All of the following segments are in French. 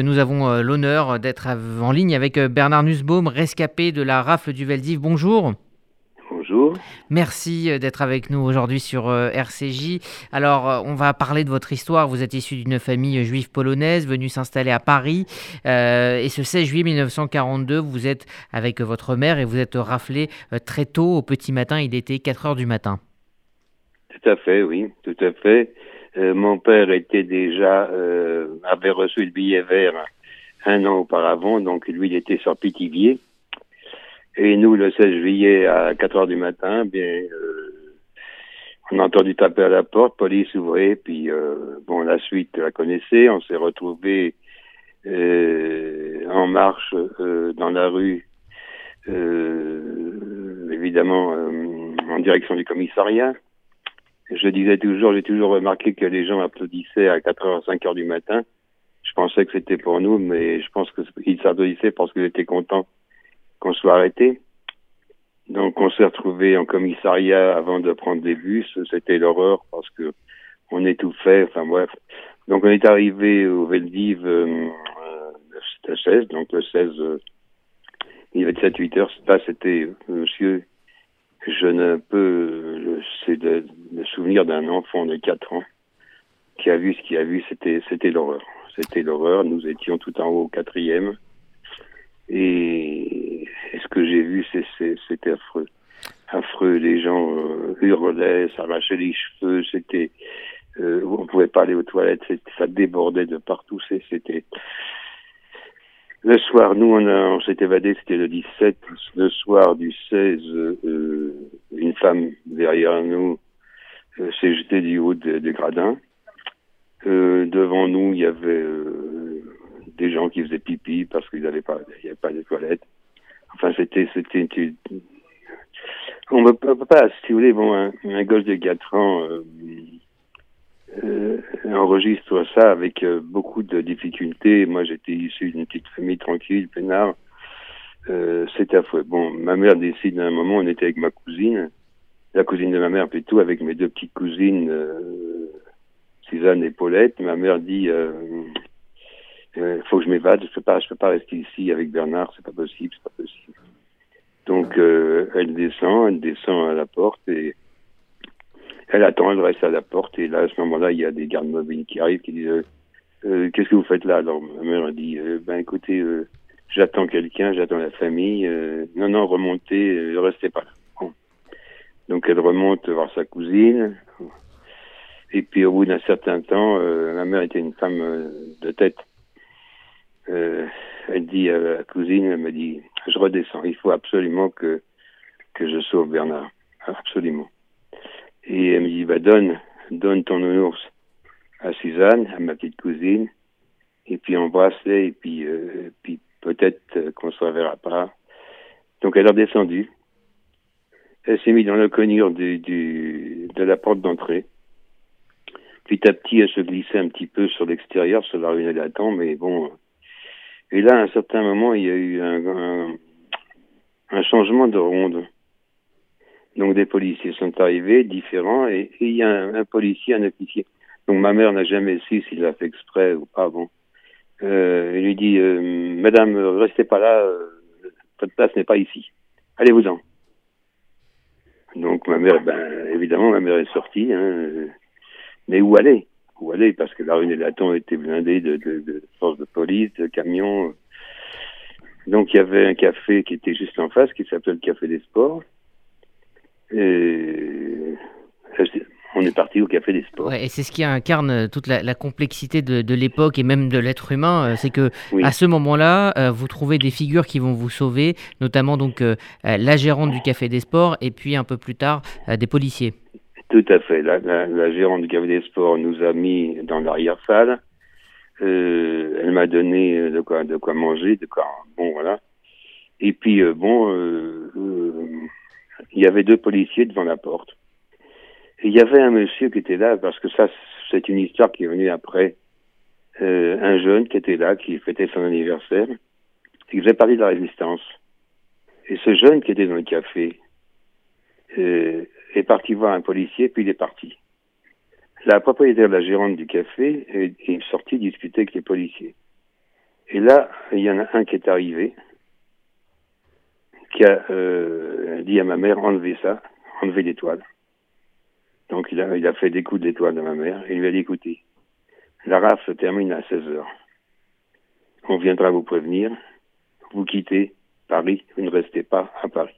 Nous avons euh, l'honneur d'être en ligne avec euh, Bernard Nussbaum, rescapé de la rafle du Veldiv. Bonjour. Bonjour. Merci euh, d'être avec nous aujourd'hui sur RCJ. Alors, on va parler de votre histoire. Vous êtes issu d'une famille juive polonaise venue s'installer à Paris. et ce 16 juillet 1942, vous êtes avec votre mère et vous êtes raflé très tôt au petit matin. Il était 4 heures du matin. Tout à fait, oui, tout à fait. Euh, mon père était déjà euh, avait reçu le billet vert un an auparavant, donc lui il était sur Pithiviers. Et nous, le 16 juillet à 4 heures du matin, bien, euh, on a entendu taper à la porte, police ouvrait, puis bon, la suite, la connaissez, on s'est retrouvés en marche dans la rue, évidemment en direction du commissariat je disais toujours, j'ai toujours remarqué que les gens applaudissaient à 4 h 5 h du matin. Je pensais que c'était pour nous, mais je pense qu'ils s'applaudissaient parce qu'ils étaient contents qu'on soit arrêtés. Donc on s'est retrouvés en commissariat avant de prendre des bus. C'était l'horreur parce que on étouffait. Enfin bref. Donc on est arrivé au Veldiv euh, le 16, donc le 16, euh, il y avait 7-8 heures. Là c'était monsieur je ne peux, c'est le, souvenir d'un enfant de 4 ans qui a vu ce qu'il a vu, c'était, c'était l'horreur. C'était l'horreur. Nous étions tout en haut au quatrième. Et, ce que j'ai vu, c'est, c'était affreux. Affreux. Les gens euh, hurlaient, s'arrachaient les cheveux. C'était, euh, on pouvait pas aller aux toilettes. Ça débordait de partout. C'était, le soir, nous, on, on s'est évadé, c'était le 17. Le soir du 16, euh, une femme derrière nous euh, s'est jetée du haut des gradins. Euh, devant nous, il y avait euh, des gens qui faisaient pipi parce qu'il n'y avait pas, il y avait pas de toilettes. Enfin, c'était, c'était, on ne peut pas, si vous voulez, bon, un, un gosse de 4 ans, euh, enregistre ça avec euh, beaucoup de difficultés. Moi, j'étais issu d'une petite famille tranquille, peinard. Euh, C'était affreux. Bon, ma mère décide à un moment, on était avec ma cousine, la cousine de ma mère plutôt, avec mes deux petites cousines, euh, Suzanne et Paulette. Ma mère dit, euh faut que je m'évade, je peux pas, je peux pas rester ici avec Bernard, c'est pas possible, c'est pas possible. Donc, elle descend, elle descend à la porte et elle attend, elle reste à la porte et là, à ce moment-là, il y a des gardes mobiles qui arrivent qui disent euh, euh Qu'est-ce que vous faites là? Alors ma mère dit euh, Ben écoutez, euh, j'attends quelqu'un, j'attends la famille. non, non, remontez, restez pas là. Donc elle remonte voir sa cousine. Et puis au bout d'un certain temps, ma mère était une femme de tête. elle dit à la cousine, elle me dit, je redescends, il faut absolument que, que je sauve Bernard. Absolument. Et elle me dit, bah, donne, donne ton nounours à Suzanne, à ma petite cousine, et puis embrasse-les, et puis, euh, puis peut-être euh, qu'on se reverra pas. Donc elle a descendu. Elle s'est mise dans le cognure du, du, de la porte d'entrée. Petit à petit, elle se glissait un petit peu sur l'extérieur, sur la rue Latin, mais bon. Et là, à un certain moment, il y a eu un, un changement de ronde. Donc des policiers sont arrivés, différents, et, il y a un, policier, un officier. Donc ma mère n'a jamais su s'il l'a fait exprès ou pas. Bon, euh, il lui dit euh, Madame, restez pas là, euh, votre place n'est pas ici. Allez-vous-en. Donc ma mère, ben évidemment, ma mère est sortie. Hein, mais où aller? Où aller? Parce que la rue des Latons était blindée de, de, de forces de police, de camions. Donc il y avait un café qui était juste en face, qui s'appelait le Café des Sports. Et on est parti au Café des Sports. et c'est ce qui incarne euh, toute la, complexité de, l'époque et même de l'être humain, euh, c'est que à ce moment-là, euh, vous trouvez des figures qui vont vous sauver, notamment donc la gérante du Café des Sports et puis un peu plus tard des policiers. Tout à fait. La, la, gérante du Café des Sports nous a mis dans l'arrière-salle. elle m'a donné de quoi, de quoi manger, de quoi. Bon, voilà. Et puis, bon, il y avait deux policiers devant la porte. Et il y avait un monsieur qui était là, parce que ça, c'est une histoire qui est venue après. Euh, un jeune qui était là, qui fêtait son anniversaire, et qui faisait partie de la résistance. Et ce jeune qui était dans le café euh, est parti voir un policier, puis il est parti. La propriétaire, la gérante du café, est, est sortie discuter avec les policiers. Et là, il y en a un qui est arrivé, qui a euh, dit à ma mère, enlevez ça, enlevez l'étoile. Donc il a, fait des coups d'étoile de ma mère et il lui a dit, écoutez, la RAF se termine à 16 heures. On viendra vous prévenir, vous quittez Paris, vous ne restez pas à Paris.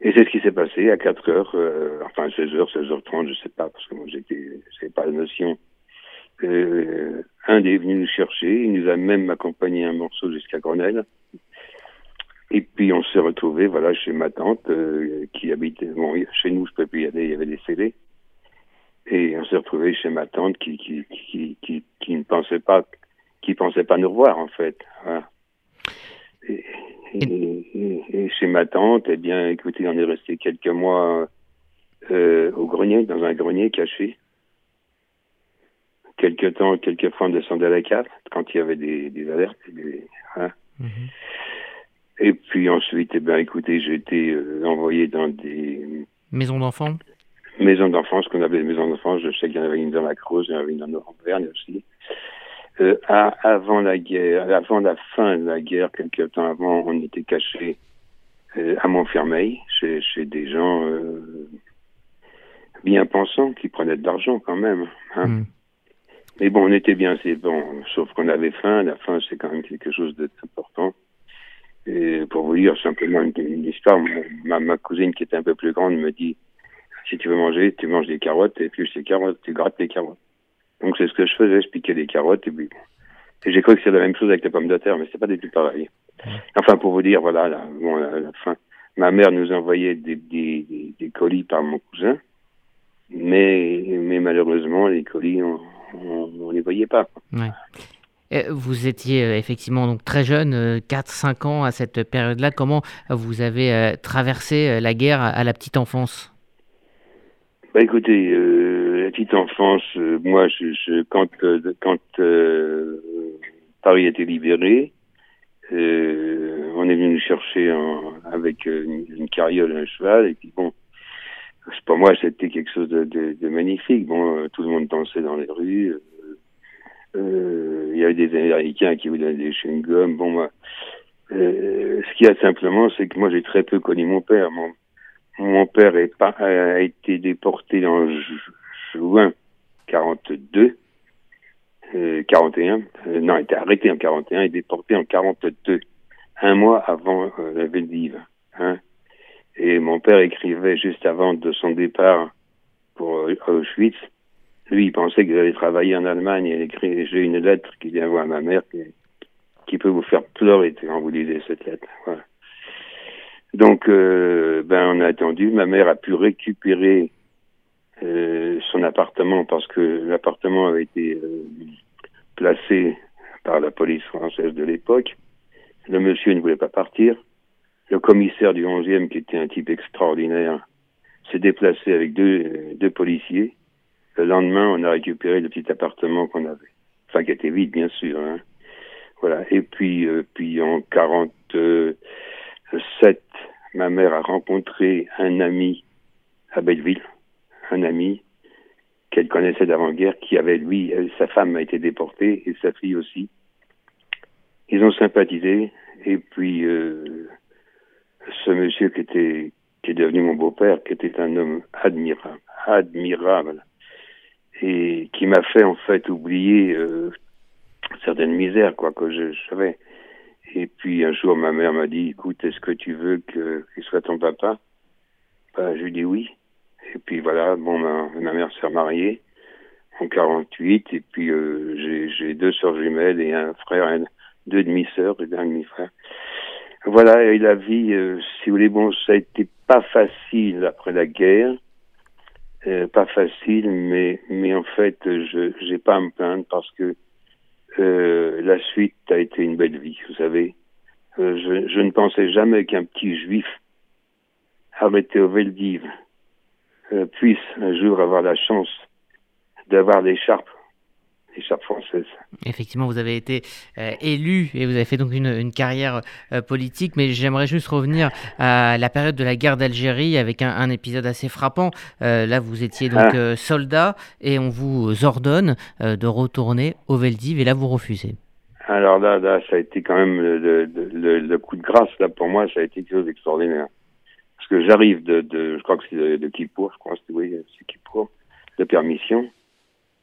Et c'est ce qui s'est passé à 4 heures, euh, enfin 16 heures, 16 h 30, je sais pas, parce que moi j'étais, je pas la notion. Euh, un est venu nous chercher, il nous a même accompagné un morceau jusqu'à Grenelle. Et puis on s'est retrouvé, voilà, chez ma tante euh, qui habitait, bon, chez nous je peux plus y aller, il y avait des CD. Et on s'est retrouvé chez ma tante qui qui, qui, qui, qui ne pensait pas, qui pensait pas nous revoir en fait. Voilà. Et, et, et, chez ma tante, eh bien, écoutez, on est resté quelques mois euh, au grenier, dans un grenier caché. Quelques temps, quelques fois, on descendait à la carte quand il y avait des, des alertes. Des, hein. mm -hmm. Et puis ensuite, eh bien, écoutez, j'ai été euh, envoyé dans des maisons d'enfants. Maisons d'enfants, ce qu'on appelait des maisons d'enfants. Je sais qu'il y en avait une dans la Creuse, il y en avait une en Auvergne aussi. Euh, à, avant la guerre, avant la fin de la guerre, quelques temps avant, on était caché euh, à Montfermeil, chez, chez des gens euh, bien pensants qui prenaient de l'argent quand même. Hein. Mm. Mais bon, on était bien, c'est bon, sauf qu'on avait faim. La faim, c'est quand même quelque chose d'important. Et pour vous dire simplement une, histoire, ma, cousine qui était un peu plus grande me dit si tu veux manger, tu manges des carottes et puis ces carottes, tu grattes les carottes. Donc c'est ce que je faisais, je piquais des carottes et puis j'ai cru que c'était la même chose avec les pommes de terre, mais c'est pas du tout pareil. Enfin, pour vous dire, voilà, la, bon, la, fin. Ma mère nous envoyait des, colis par mon cousin, mais, mais malheureusement, les colis, on, on, on les voyait pas. Ouais. Vous étiez effectivement donc très jeune, 4-5 ans à cette période-là. Comment vous avez traversé la guerre à la petite enfance? Bah écoutez, euh, la petite enfance, euh, moi, quand euh, quand Paris a été libéré, on est venu nous chercher avec une, une, carriole et un cheval, et puis bon, pour moi, c'était quelque chose de, de, de, magnifique. Bon, tout le monde dansait dans les rues. Il y avait des Américains qui vous donnaient des chewing-gums. Bon, moi, ce qu'il y a simplement, c'est que moi, j'ai très peu connu mon père. Mon, mon père est pas, a été déporté en juin 42, euh, 41, euh, non, il été arrêté en 41 et déporté en 42, un mois avant euh, la Veldive. Hein. Et mon père écrivait juste avant de son départ pour Auschwitz. Lui, il pensait qu'il allait travailler en Allemagne. Il écrit J'ai une lettre qu'il vient voir à ma mère qui, qui peut vous faire pleurer quand vous lisez cette lettre. Voilà. Donc, euh, ben, on a attendu. Ma mère a pu récupérer euh, son appartement parce que l'appartement avait été euh, placé par la police française de l'époque. Le monsieur ne voulait pas partir. Le commissaire du 11e, qui était un type extraordinaire, s'est déplacé avec deux, deux policiers. Le lendemain, on a récupéré le petit appartement qu'on avait. Enfin, qui était vide, bien sûr. Hein. Voilà. Et puis, euh, puis en 47, ma mère a rencontré un ami à Belleville, un ami qu'elle connaissait d'avant-guerre, qui avait, lui, sa femme a été déportée et sa fille aussi. Ils ont sympathisé et puis euh, ce monsieur qui était qui est devenu mon beau-père, qui était un homme admirable, admirable, et qui m'a fait en fait oublier euh, certaines misères quoi que je, savais. Et puis un jour, ma mère m'a dit, écoute, est-ce que tu veux que qu'il soit ton papa? Ben, Je lui dis oui. Et puis voilà, bon, ma, ma mère s'est mariée en 48, et puis euh, j'ai deux sœurs jumelles et un frère, un, deux demi-sœurs et un demi-frère. Voilà, et la vie, euh, si vous voulez, bon, ça a été pas facile après la guerre, euh, pas facile, mais mais en fait, je j'ai pas à me plaindre parce que euh, la suite a été une belle vie, vous savez. Euh, je, je, ne pensais jamais qu'un petit juif arrêté au Veldiv euh, puisse un jour avoir la chance d'avoir l'écharpe l'écharpe française. Effectivement, vous avez été euh, élu et vous avez fait donc une, une carrière euh, politique, mais j'aimerais juste revenir à la période de la guerre d'Algérie avec un, un, épisode assez frappant. Euh, là, vous étiez donc ah. soldat et on vous ordonne de retourner au Veldiv et là, vous refusez. Alors là, là, ça a été quand même le, le, le, coup de grâce là pour moi, ça a été quelque chose d'extraordinaire. Parce que j'arrive de, de, je crois que c'est de, de Kippour, je crois oui, c'est Kippour, de permission.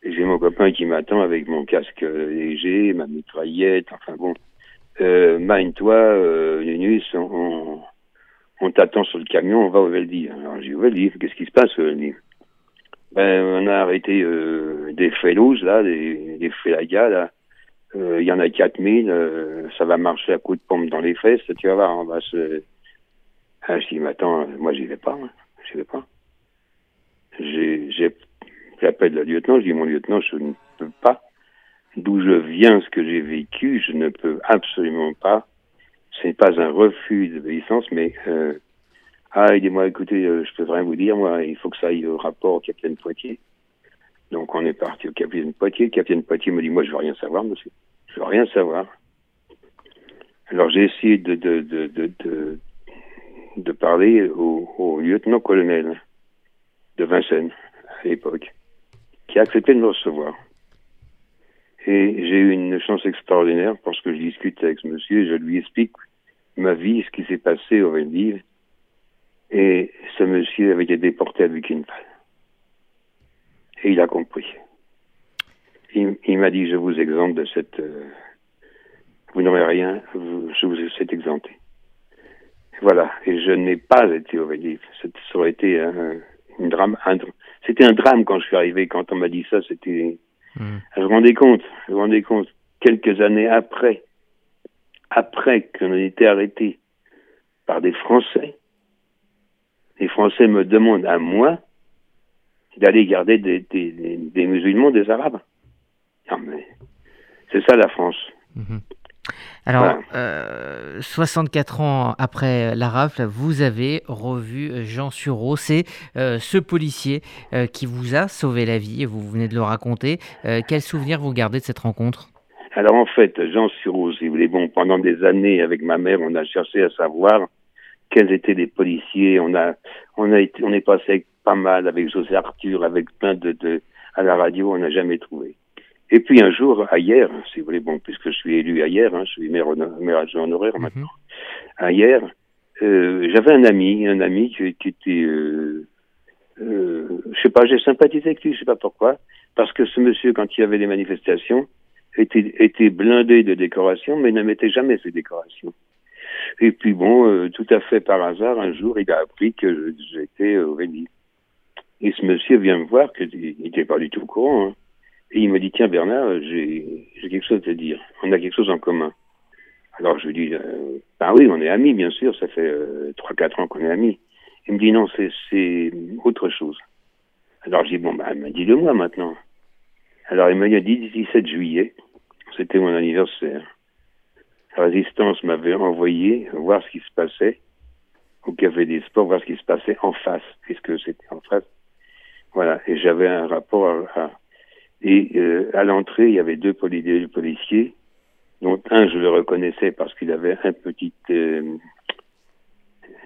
J'ai mon copain qui m'attend avec mon casque léger, ma mitraillette, enfin bon. Euh, Mine-toi, euh, Nunus, on, on t'attend sur le camion, on va au Veldiv. Alors j'ai au Veldiv, qu'est-ce qui se passe au Veldiv Ben, on a arrêté euh, des fellows, là, des, des félagas, là. Euh, il y en a 4000, euh, ça va marcher à coups de pompe dans les fesses, tu vas voir, on va se... Ah, je dis, mais attends, moi j'y vais pas, hein. j'y vais pas. J'ai, j'appelle le lieutenant, je dis, mon lieutenant, je ne peux pas. D'où je viens, ce que j'ai vécu, je ne peux absolument pas. Ce n'est pas un refus d'obéissance, mais euh, ah, il dit moi, écoutez, euh, je peux rien vous dire, moi, il faut que ça aille au rapport au capitaine Poitiers. Donc on est parti au capitaine Poitiers. Le capitaine Poitiers me dit, moi, je veux rien savoir, monsieur. Je veux rien savoir. Alors j'ai essayé de, parler au lieutenant-colonel de Vincennes à l'époque, qui a accepté de me recevoir. Et j'ai eu une chance extraordinaire parce que je discute avec ce monsieur et je lui explique ma vie, ce qui s'est passé au Veldiv. Et ce monsieur avait été déporté à Buchenwald. Et il a compris. Il, m'a dit, je vous exempte de cette... Euh, vous n'aurez rien, vous, je vous êtes exempté. Voilà. Et je n'ai pas été au Veldiv. Ça aurait été un, une drame. C'était un drame quand je suis arrivé. Quand on m'a dit ça, c'était Hmm. Je me rendais compte, je me rendais compte, quelques années après, après qu'on ait été arrêté par des Français, les Français me demandent à moi d'aller garder des, des, des, musulmans, des Arabes. Non mais c'est ça la France. Hmm. Alors, 64 euh, ans après la rafle, vous avez revu euh, Jean Sureau. C'est euh, ce policier qui vous a sauvé la vie, vous venez de le raconter. quel souvenir vous gardez de cette rencontre? Alors en fait, Jean Sureau, si vous voulez, bon, pendant des années avec ma mère, on a cherché à savoir quels étaient les policiers. On a, on a été, on est passé pas mal avec José Arthur, avec plein de à la radio, on n'a jamais trouvé. Et puis un jour, hier, si vous voulez, bon, puisque je suis élu hier, hein, je suis maire, maire adjoint honoraire maintenant. Mhm. Hier, euh, j'avais un ami, un ami qui, qui était, euh, euh, je sais pas, j'ai sympathisé avec lui, je sais pas pourquoi, parce que ce monsieur, quand il y avait des manifestations, était, était blindé de décorations, mais ne mettait jamais ses décorations. Et puis bon, euh, tout à fait par hasard, un jour, il a appris que j'étais au Véli. Et ce monsieur vient me voir, qu'il n'était pas du tout au courant. Hein. Et il me dit, tiens Bernard, j'ai quelque chose à te dire. On a quelque chose en commun. Alors je lui dis, euh, bah oui, on est amis, bien sûr, ça fait euh, trois, 4 quatre ans qu'on est amis. Il me dit, non, c'est autre chose. Alors je dis, bon, bah, dis-le moi maintenant. Alors il m'a dit, 17 juillet, c'était mon anniversaire. La résistance m'avait envoyé voir ce qui se passait au Café des Sports, voir ce qui se passait en face, puisque c'était en face. Voilà, et j'avais un rapport à et euh, à l'entrée, il y avait deux, policiers, dont un, je le reconnaissais parce qu'il avait euh,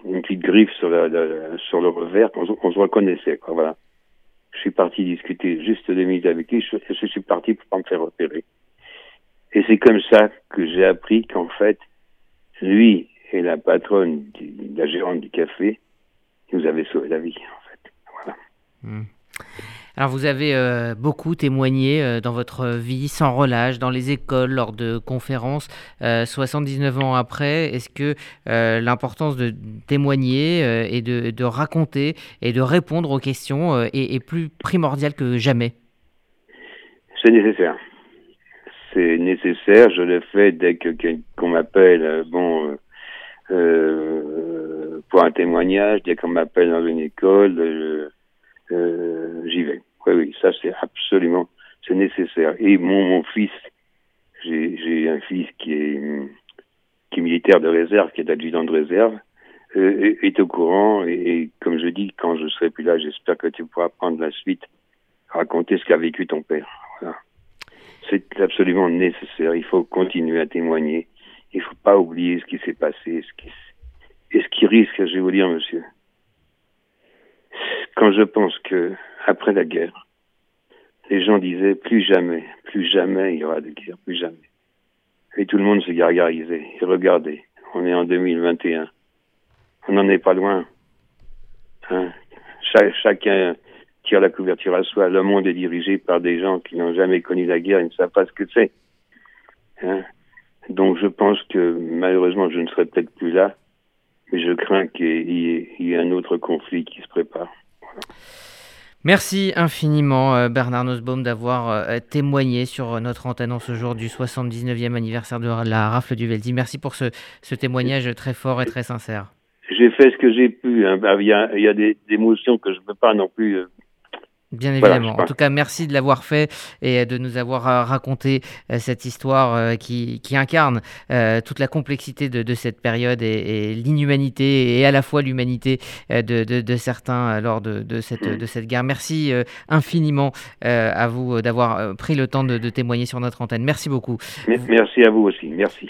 une petite griffe sur, le revers, on, se reconnaissait. Voilà. Je suis parti discuter juste deux minutes avec lui, je, suis parti pour pas me faire repérer. Et c'est comme ça que j'ai appris qu'en fait, lui et la patronne, la gérante du café, nous avaient sauvé la vie. Voilà. Hmm. Alors vous avez euh, beaucoup témoigné euh, dans votre vie sans relâche, dans les écoles, lors de conférences. 79 euh, ans après, est-ce que l'importance de témoigner et de, raconter et de répondre aux questions est, plus primordiale que jamais? C'est nécessaire. C'est nécessaire. Je le fais dès qu'on m'appelle. bon. pour un témoignage, dès qu'on m'appelle dans une école, j'y vais. Oui, oui, ça c'est absolument, c'est nécessaire. Et mon, mon fils, j'ai un fils qui est, qui est militaire de réserve, qui est adjudant de réserve, euh, est, au courant. Et, comme je dis, quand je serai plus là, j'espère que tu pourras prendre la suite, raconter ce qu'a vécu ton père. C'est absolument nécessaire. Il faut continuer à témoigner. Il faut pas oublier ce qui s'est passé, ce qui, et ce qui risque, je vais vous dire, monsieur. Quand je pense que après la guerre, les gens disaient plus jamais, plus jamais il y aura de guerre, plus jamais. Et tout le monde s'est gargarisé. Et regardez, on est en 2021. On n'en est pas loin. Hein chacun tire la couverture à soi. Le monde est dirigé par des gens qui n'ont jamais connu la guerre, ils ne savent pas ce que c'est. Hein Donc je pense que malheureusement je ne serai peut-être plus là, mais je crains qu'il y, ait un autre conflit qui se prépare. Merci infiniment euh, Bernard Nussbaum d'avoir euh, témoigné sur notre antenne en ce jour du 79e anniversaire de la rafle du Veldi. Merci pour ce, témoignage très fort et très sincère. J'ai fait ce que j'ai pu. Hein. Bah, il y a, des émotions que je ne peux pas non plus euh, Bien évidemment. en tout cas, merci de l'avoir fait et de nous avoir euh, raconté euh, cette histoire euh, qui, qui incarne toute la complexité de, de cette période et, l'inhumanité et à la fois l'humanité de, de, de, certains lors de, de, cette, mm. de cette guerre. Merci infiniment à vous d'avoir pris le temps de témoigner sur notre antenne. Merci beaucoup. Merci à vous aussi. Merci.